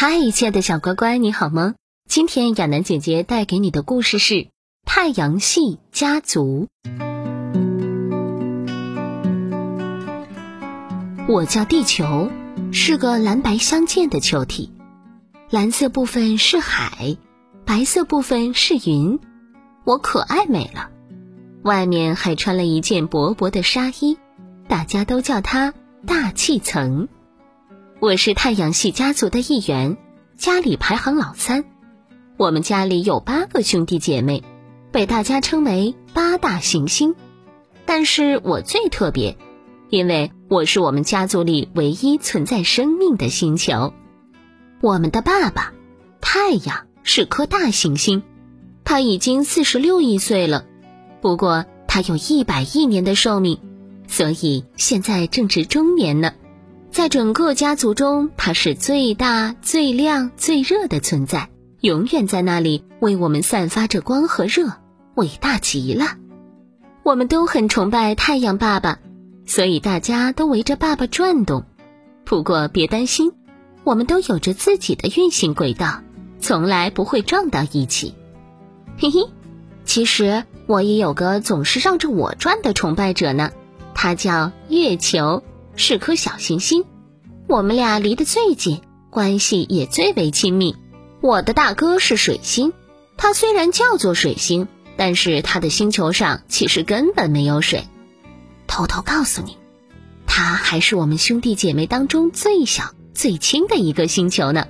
嗨，亲爱的小乖乖，你好吗？今天亚楠姐姐带给你的故事是《太阳系家族》。我叫地球，是个蓝白相间的球体，蓝色部分是海，白色部分是云。我可爱美了，外面还穿了一件薄薄的纱衣，大家都叫它大气层。我是太阳系家族的一员，家里排行老三。我们家里有八个兄弟姐妹，被大家称为八大行星。但是我最特别，因为我是我们家族里唯一存在生命的星球。我们的爸爸，太阳是颗大行星，他已经四十六亿岁了。不过他有一百亿年的寿命，所以现在正值中年呢。在整个家族中，它是最大、最亮、最热的存在。永远在那里为我们散发着光和热，伟大极了。我们都很崇拜太阳爸爸，所以大家都围着爸爸转动。不过别担心，我们都有着自己的运行轨道，从来不会撞到一起。嘿嘿，其实我也有个总是绕着我转的崇拜者呢，他叫月球，是颗小行星。我们俩离得最近，关系也最为亲密。我的大哥是水星，他虽然叫做水星，但是他的星球上其实根本没有水。偷偷告诉你，他还是我们兄弟姐妹当中最小、最轻的一个星球呢。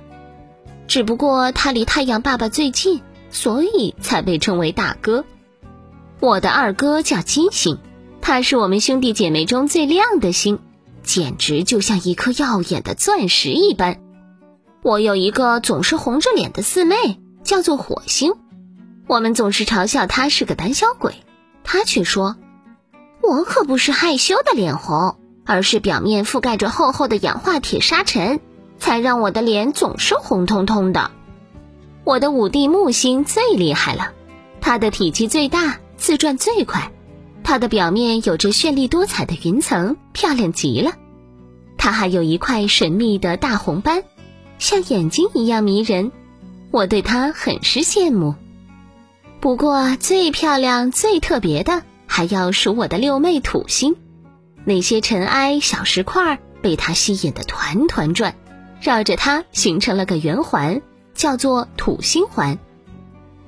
只不过他离太阳爸爸最近，所以才被称为大哥。我的二哥叫金星，他是我们兄弟姐妹中最亮的星，简直就像一颗耀眼的钻石一般。我有一个总是红着脸的四妹，叫做火星。我们总是嘲笑她是个胆小鬼，她却说：“我可不是害羞的脸红，而是表面覆盖着厚厚的氧化铁沙尘，才让我的脸总是红彤彤的。”我的五弟木星最厉害了，它的体积最大，自转最快，它的表面有着绚丽多彩的云层，漂亮极了。它还有一块神秘的大红斑。像眼睛一样迷人，我对它很是羡慕。不过最漂亮、最特别的，还要数我的六妹土星。那些尘埃、小石块被它吸引得团团转，绕着它形成了个圆环，叫做土星环。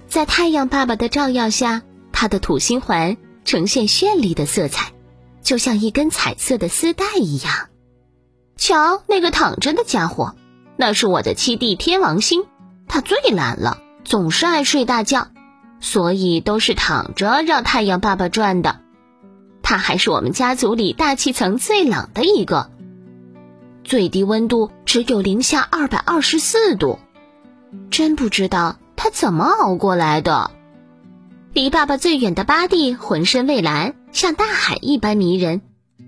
在太阳爸爸的照耀下，它的土星环呈现绚丽的色彩，就像一根彩色的丝带一样。瞧，那个躺着的家伙。那是我的七弟天王星，他最懒了，总是爱睡大觉，所以都是躺着让太阳爸爸转的。他还是我们家族里大气层最冷的一个，最低温度只有零下二百二十四度，真不知道他怎么熬过来的。离爸爸最远的八弟浑身蔚蓝，像大海一般迷人，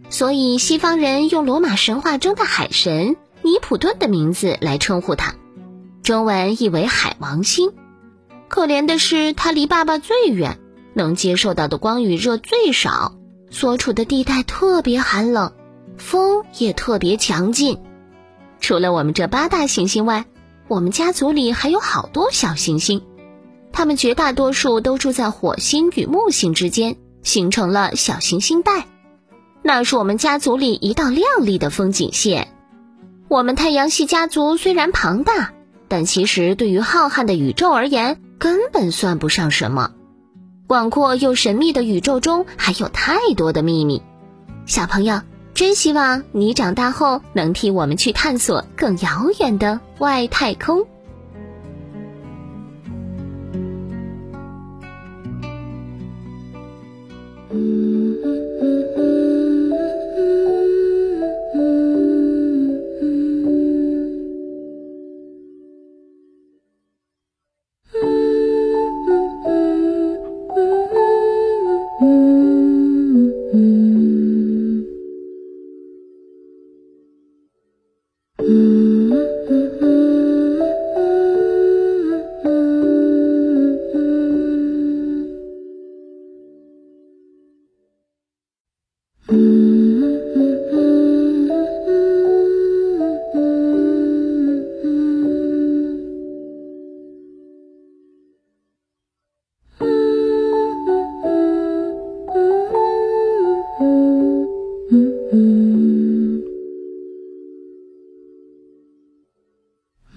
所以西方人用罗马神话中的海神。尼普顿的名字来称呼他，中文译为海王星。可怜的是，他离爸爸最远，能接受到的光与热最少，所处的地带特别寒冷，风也特别强劲。除了我们这八大行星外，我们家族里还有好多小行星，它们绝大多数都住在火星与木星之间，形成了小行星带。那是我们家族里一道亮丽的风景线。我们太阳系家族虽然庞大，但其实对于浩瀚的宇宙而言，根本算不上什么。广阔又神秘的宇宙中，还有太多的秘密。小朋友，真希望你长大后能替我们去探索更遥远的外太空。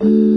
Mm-hmm.